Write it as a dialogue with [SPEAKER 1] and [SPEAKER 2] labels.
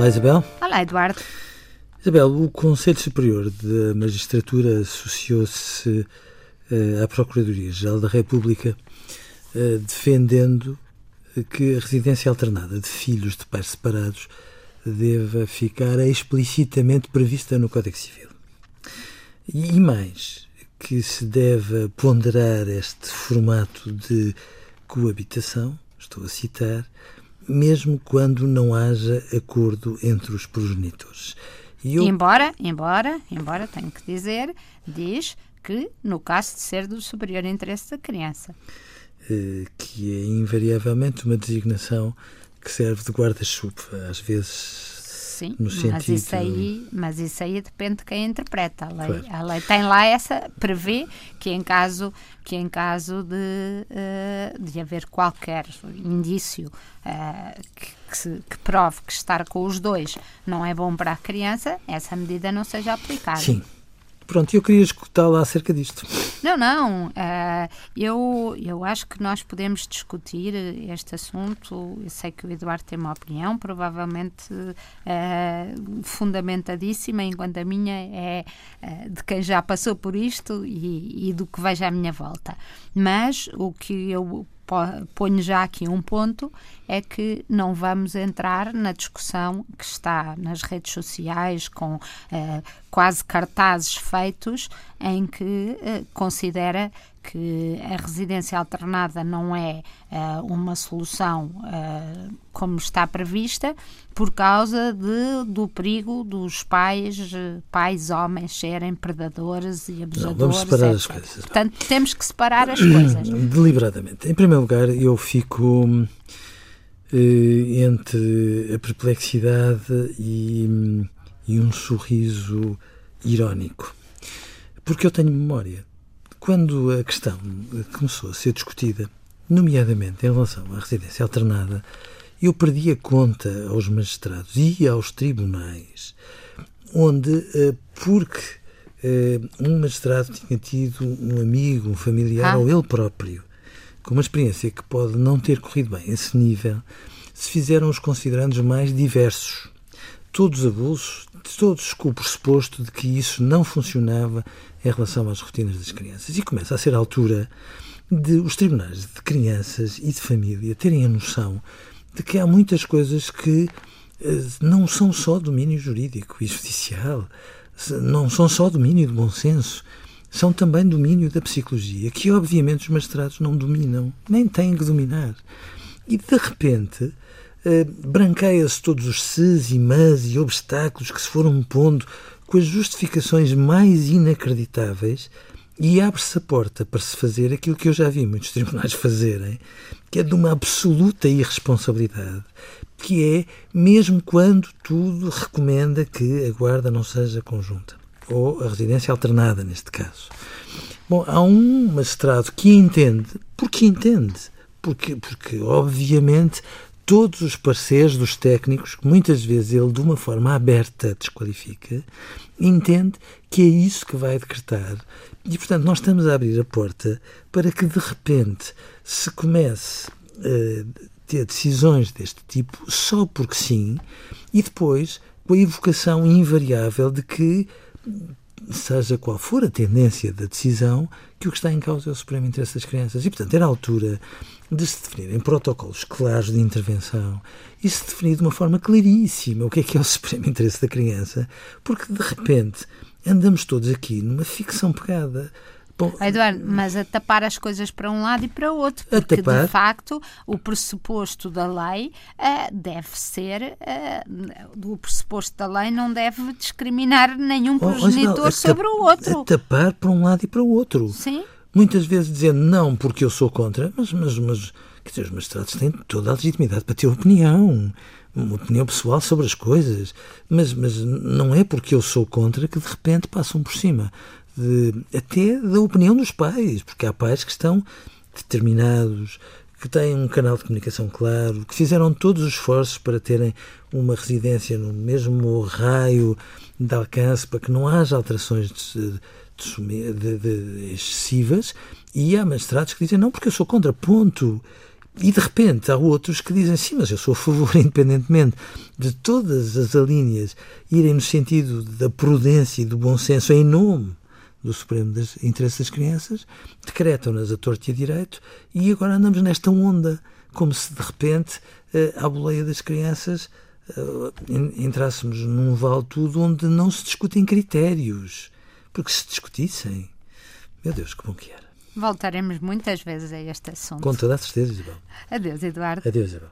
[SPEAKER 1] Olá, Isabel.
[SPEAKER 2] Olá, Eduardo.
[SPEAKER 1] Isabel, o Conselho Superior da Magistratura associou-se uh, à Procuradoria-Geral da República, uh, defendendo que a residência alternada de filhos de pais separados deva ficar explicitamente prevista no Código Civil. E mais, que se deve ponderar este formato de coabitação, estou a citar, mesmo quando não haja acordo entre os progenitores.
[SPEAKER 2] Eu... Embora, embora, embora, tenho que dizer, diz que no caso de ser do superior interesse da criança.
[SPEAKER 1] Eh, que é invariavelmente uma designação que serve de guarda-chuva, às vezes
[SPEAKER 2] Sim, mas isso aí, mas isso aí depende de quem interpreta. A lei, claro. a lei tem lá essa prevê que em caso que em caso de, uh, de haver qualquer indício uh, que, que, se, que, prove que estar com os dois não é bom para a criança, essa medida não seja aplicada.
[SPEAKER 1] Sim, Pronto, eu queria escutá-la acerca disto.
[SPEAKER 2] Não, não. Uh, eu, eu acho que nós podemos discutir este assunto. Eu sei que o Eduardo tem uma opinião, provavelmente uh, fundamentadíssima, enquanto a minha é uh, de quem já passou por isto e, e do que vejo à minha volta. Mas o que eu ponho já aqui um ponto, é que não vamos entrar na discussão que está nas redes sociais com eh, quase cartazes feitos em que eh, considera que a residência alternada não é uh, uma solução uh, como está prevista por causa de, do perigo dos pais, pais homens serem predadores e abusadores. Não,
[SPEAKER 1] vamos separar as coisas.
[SPEAKER 2] Portanto, temos que separar as coisas.
[SPEAKER 1] Deliberadamente. Em primeiro lugar, eu fico eh, entre a perplexidade e, e um sorriso irónico. Porque eu tenho memória quando a questão começou a ser discutida, nomeadamente em relação à residência alternada, eu perdi a conta aos magistrados e aos tribunais, onde, eh, porque eh, um magistrado tinha tido um amigo, um familiar, ah. ou ele próprio, com uma experiência que pode não ter corrido bem a esse nível, se fizeram os considerandos mais diversos. Todos abusos, todos com o pressuposto de que isso não funcionava em relação às rotinas das crianças. E começa a ser a altura de os tribunais de crianças e de família terem a noção de que há muitas coisas que eh, não são só domínio jurídico e judicial, não são só domínio do bom senso, são também domínio da psicologia, que obviamente os magistrados não dominam, nem têm que dominar. E de repente eh, branqueia-se todos os ses e mas e obstáculos que se foram pondo com as justificações mais inacreditáveis e abre-se a porta para se fazer aquilo que eu já vi muitos tribunais fazerem, que é de uma absoluta irresponsabilidade, que é mesmo quando tudo recomenda que a guarda não seja conjunta, ou a residência alternada, neste caso. Bom, há um magistrado que entende, porque entende, porque, porque obviamente todos os parceiros dos técnicos, que muitas vezes ele, de uma forma aberta, desqualifica, entende que é isso que vai decretar. E, portanto, nós estamos a abrir a porta para que, de repente, se comece a ter decisões deste tipo só porque sim, e depois com a evocação invariável de que seja qual for a tendência da decisão, que o que está em causa é o supremo interesse das crianças. E, portanto, era a altura de se definirem protocolos claros de intervenção e se definir de uma forma claríssima o que é que é o supremo interesse da criança, porque, de repente, andamos todos aqui numa ficção pegada.
[SPEAKER 2] Bom, Eduardo, mas a tapar as coisas para um lado e para o outro, porque de facto o pressuposto da lei uh, deve ser, uh, o pressuposto da lei não deve discriminar nenhum oh, progenitor oh, sobre o outro.
[SPEAKER 1] tapar para um lado e para o outro.
[SPEAKER 2] Sim.
[SPEAKER 1] Muitas vezes dizendo não porque eu sou contra, mas, mas, mas quer dizer, os magistrados têm toda a legitimidade para ter opinião uma opinião pessoal sobre as coisas, mas, mas não é porque eu sou contra que de repente passam por cima de, até da opinião dos pais, porque há pais que estão determinados, que têm um canal de comunicação claro, que fizeram todos os esforços para terem uma residência no mesmo raio de alcance, para que não haja alterações de, de, de, excessivas, e há magistrados que dizem não, porque eu sou contra, ponto. E de repente há outros que dizem sim, mas eu sou a favor, independentemente de todas as alíneas irem no sentido da prudência e do bom senso em nome do Supremo dos Interesses das Crianças, decretam-nas a torto e a direito e agora andamos nesta onda, como se de repente à boleia das crianças entrássemos num vale tudo onde não se discutem critérios. Porque se discutissem, meu Deus, que bom que era.
[SPEAKER 2] Voltaremos muitas vezes a este assunto.
[SPEAKER 1] Com toda a certeza, Isabel.
[SPEAKER 2] Adeus, Eduardo.
[SPEAKER 1] Adeus, Isabel.